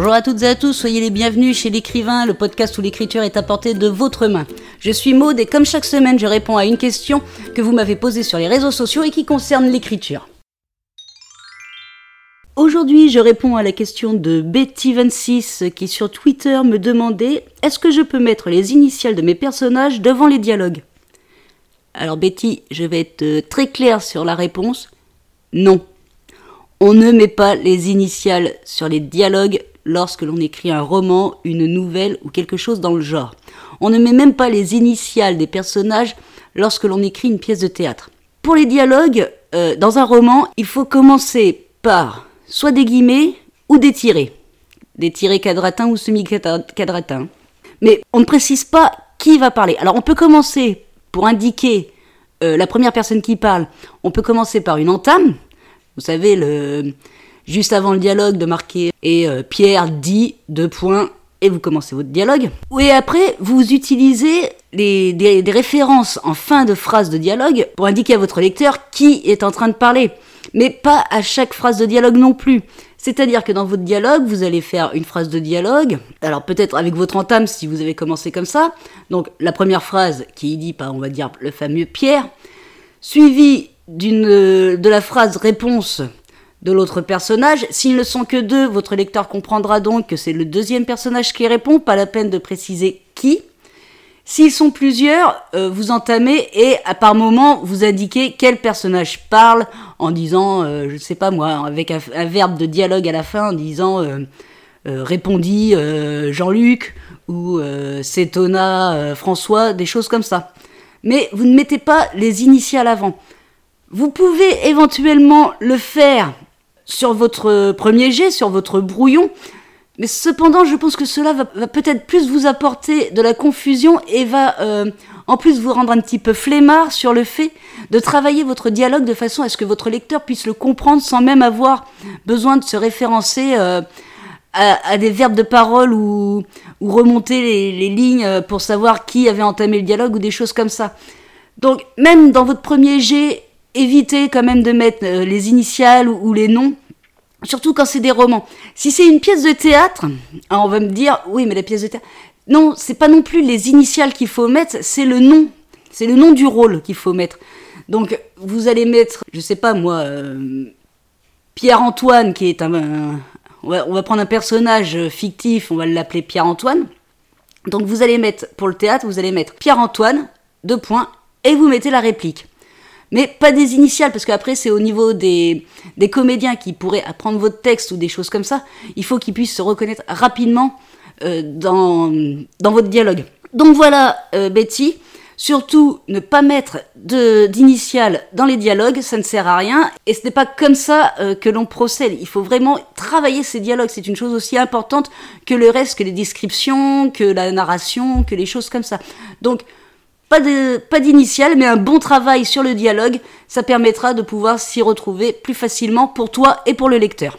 Bonjour à toutes et à tous, soyez les bienvenus chez l'écrivain, le podcast où l'écriture est apportée de votre main. Je suis Maude et comme chaque semaine, je réponds à une question que vous m'avez posée sur les réseaux sociaux et qui concerne l'écriture. Aujourd'hui, je réponds à la question de Betty26 qui sur Twitter me demandait est-ce que je peux mettre les initiales de mes personnages devant les dialogues? Alors Betty, je vais être euh, très claire sur la réponse. Non. On ne met pas les initiales sur les dialogues lorsque l'on écrit un roman, une nouvelle ou quelque chose dans le genre. On ne met même pas les initiales des personnages lorsque l'on écrit une pièce de théâtre. Pour les dialogues, euh, dans un roman, il faut commencer par soit des guillemets ou des tirés. Des tirés quadratins ou semi-quadratins. Mais on ne précise pas qui va parler. Alors on peut commencer pour indiquer euh, la première personne qui parle, on peut commencer par une entame. Vous savez, le, juste avant le dialogue, de marquer et euh, Pierre dit deux points et vous commencez votre dialogue. Et après, vous utilisez des, des, références en fin de phrase de dialogue pour indiquer à votre lecteur qui est en train de parler. Mais pas à chaque phrase de dialogue non plus. C'est-à-dire que dans votre dialogue, vous allez faire une phrase de dialogue, alors peut-être avec votre entame si vous avez commencé comme ça, donc la première phrase qui dit, pas, on va dire, le fameux Pierre, suivi de la phrase réponse de l'autre personnage. S'ils ne sont que deux, votre lecteur comprendra donc que c'est le deuxième personnage qui répond, pas la peine de préciser qui. S'ils sont plusieurs, euh, vous entamez et à par moment vous indiquez quel personnage parle en disant, euh, je ne sais pas moi, avec un, verbe de dialogue à la fin en disant euh, répondit Jean-Luc ou s'étonna François, des choses comme ça. Mais vous ne mettez pas les initiales avant. Vous pouvez éventuellement le faire sur votre premier jet, sur votre brouillon, mais cependant, je pense que cela va, peut-être plus vous apporter de la confusion et va euh, en plus vous rendre un petit peu flemmard sur le fait de travailler votre dialogue de façon à ce que votre lecteur puisse le comprendre sans même avoir besoin de se référencer euh, à, des verbes de parole ou, remonter les, les, lignes pour savoir qui avait entamé le dialogue ou des choses comme ça. Donc même dans votre premier jet, évitez quand même de mettre euh, les initiales ou les noms Surtout quand c'est des romans. Si c'est une pièce de théâtre, on va me dire, oui, mais la pièce de théâtre. Non, c'est pas non plus les initiales qu'il faut mettre, c'est le nom. C'est le nom du rôle qu'il faut mettre. Donc, vous allez mettre, je sais pas moi, euh, Pierre-Antoine, qui est un. on, va, prendre un personnage fictif, on va l'appeler Pierre-Antoine. Donc, vous allez mettre, pour le théâtre, vous allez mettre Pierre-Antoine, deux points, et vous mettez la réplique mais pas des initiales, parce qu'après c'est au niveau des, des comédiens qui pourraient apprendre votre texte ou des choses comme ça, il faut qu'ils puissent se reconnaître rapidement euh, dans, dans votre dialogue. Donc voilà, euh, Betty, surtout ne pas mettre d'initiales dans les dialogues, ça ne sert à rien, et ce n'est pas comme ça euh, que l'on procède. Il faut vraiment travailler ces dialogues, c'est une chose aussi importante que le reste, que les descriptions, que la narration, que les choses comme ça. Donc pas d'initial, mais un bon travail sur le dialogue, ça permettra de pouvoir s'y retrouver plus facilement pour toi et pour le lecteur.